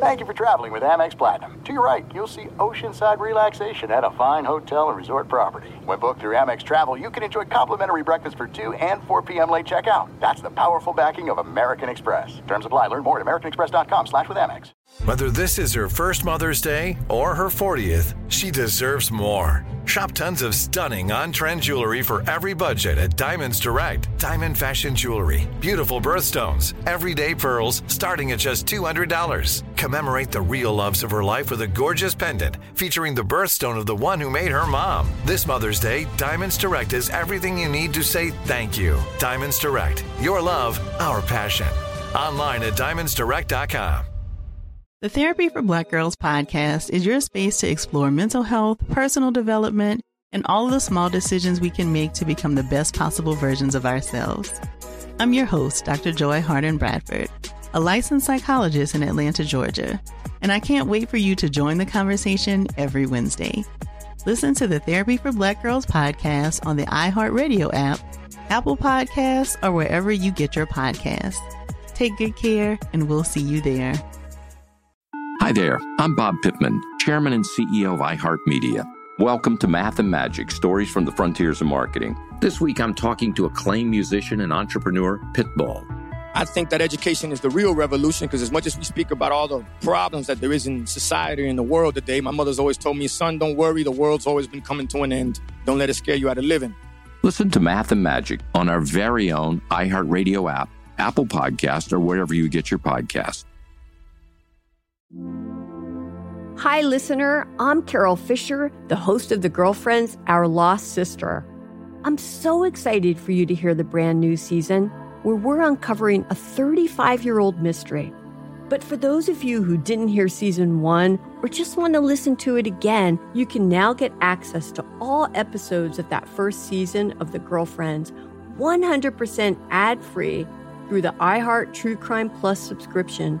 Thank you for traveling with Amex Platinum. To your right, you'll see oceanside relaxation at a fine hotel and resort property. When booked through Amex Travel, you can enjoy complimentary breakfast for 2 and 4 p.m. late checkout. That's the powerful backing of American Express. Terms apply. Learn more at americanexpress.com slash with Amex. Whether this is her first Mother's Day or her 40th, she deserves more. Shop tons of stunning on-trend jewelry for every budget at Diamonds Direct. Diamond fashion jewelry, beautiful birthstones, everyday pearls starting at just $200. Commemorate the real loves of her life with a gorgeous pendant featuring the birthstone of the one who made her mom. This Mother's Day, Diamonds Direct is everything you need to say thank you. Diamonds Direct, your love, our passion. Online at diamondsdirect.com. The Therapy for Black Girls podcast is your space to explore mental health, personal development, and all the small decisions we can make to become the best possible versions of ourselves. I'm your host, Dr. Joy Harden Bradford, a licensed psychologist in Atlanta, Georgia, and I can't wait for you to join the conversation every Wednesday. Listen to the Therapy for Black Girls podcast on the iHeartRadio app, Apple Podcasts, or wherever you get your podcasts. Take good care, and we'll see you there. Hi there, I'm Bob Pittman, Chairman and CEO of iHeartMedia. Welcome to Math and Magic Stories from the Frontiers of Marketing. This week I'm talking to acclaimed musician and entrepreneur Pitbull. I think that education is the real revolution because as much as we speak about all the problems that there is in society and the world today, my mother's always told me, son, don't worry, the world's always been coming to an end. Don't let it scare you out of living. Listen to Math and Magic on our very own iHeartRadio app, Apple Podcast, or wherever you get your podcast. Hi, listener. I'm Carole Fisher, the host of The Girlfriends, Our Lost Sister. I'm so excited for you to hear the brand new season where we're uncovering a 35 year old mystery. But for those of you who didn't hear season one or just want to listen to it again, you can now get access to all episodes of that first season of The Girlfriends 100% ad free through the iHeart True Crime Plus subscription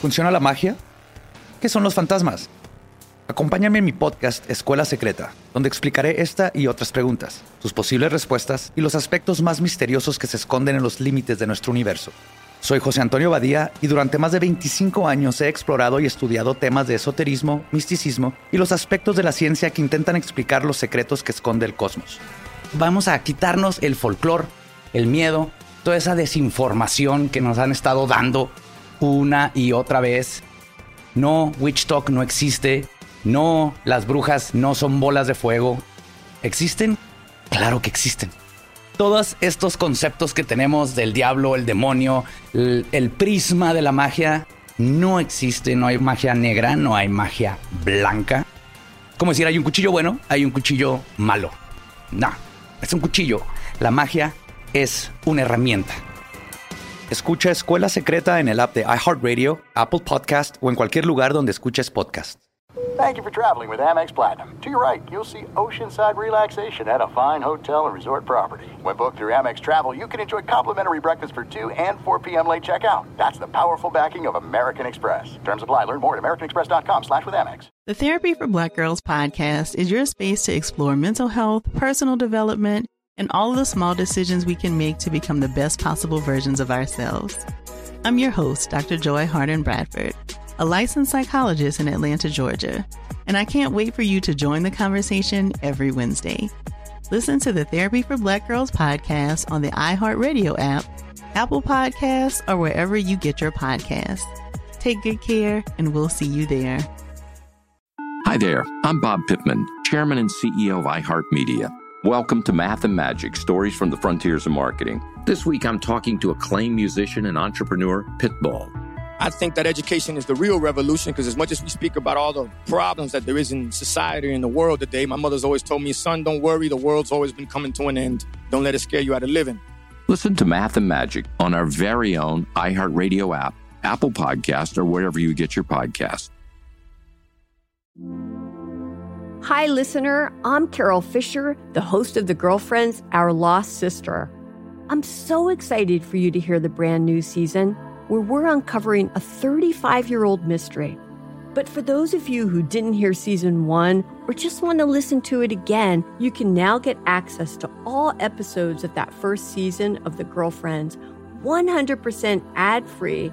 ¿Funciona la magia? ¿Qué son los fantasmas? Acompáñame en mi podcast Escuela Secreta, donde explicaré esta y otras preguntas, sus posibles respuestas y los aspectos más misteriosos que se esconden en los límites de nuestro universo. Soy José Antonio Badía y durante más de 25 años he explorado y estudiado temas de esoterismo, misticismo y los aspectos de la ciencia que intentan explicar los secretos que esconde el cosmos. Vamos a quitarnos el folclore, el miedo, toda esa desinformación que nos han estado dando una y otra vez. No, Witch Talk no existe. No, las brujas no son bolas de fuego. ¿Existen? Claro que existen. Todos estos conceptos que tenemos del diablo, el demonio, el, prisma de la magia, no existe. No hay magia negra, no hay magia blanca. Como decir, hay un cuchillo bueno, hay un cuchillo malo. No, es un cuchillo. La magia es una herramienta. Escucha Escuela Secreta en el app de iHeartRadio, Apple Podcast o en cualquier lugar donde escuches podcast. Thank you for traveling with Amex Platinum. To your right, you'll see oceanside relaxation at a fine hotel and resort property. When booked through Amex Travel, you can enjoy complimentary breakfast for 2 and 4 p.m. late checkout. That's the powerful backing of American Express. Terms apply. Learn more at americanexpress.com slash with Amex. The Therapy for Black Girls podcast is your space to explore mental health, personal development, and all of the small decisions we can make to become the best possible versions of ourselves. I'm your host, Dr. Joy Harden Bradford, a licensed psychologist in Atlanta, Georgia, and I can't wait for you to join the conversation every Wednesday. Listen to the Therapy for Black Girls podcast on the iHeartRadio app, Apple Podcasts, or wherever you get your podcasts. Take good care, and we'll see you there. Hi there, I'm Bob Pittman, Chairman and CEO of iHeartMedia. Welcome to Math and Magic Stories from the Frontiers of Marketing. This week I'm talking to acclaimed musician and entrepreneur Pitbull. I think that education is the real revolution because as much as we speak about all the problems that there is in society and the world today, my mother's always told me, son, don't worry, the world's always been coming to an end. Don't let it scare you out of living. Listen to Math and Magic on our very own iHeartRadio app, Apple Podcast, or wherever you get your podcast. Hi, listener. I'm Carole Fisher, the host of The Girlfriends, Our Lost Sister. I'm so excited for you to hear the brand new season where we're uncovering a 35 year old mystery. But for those of you who didn't hear season one or just want to listen to it again, you can now get access to all episodes of that first season of The Girlfriends 100% ad free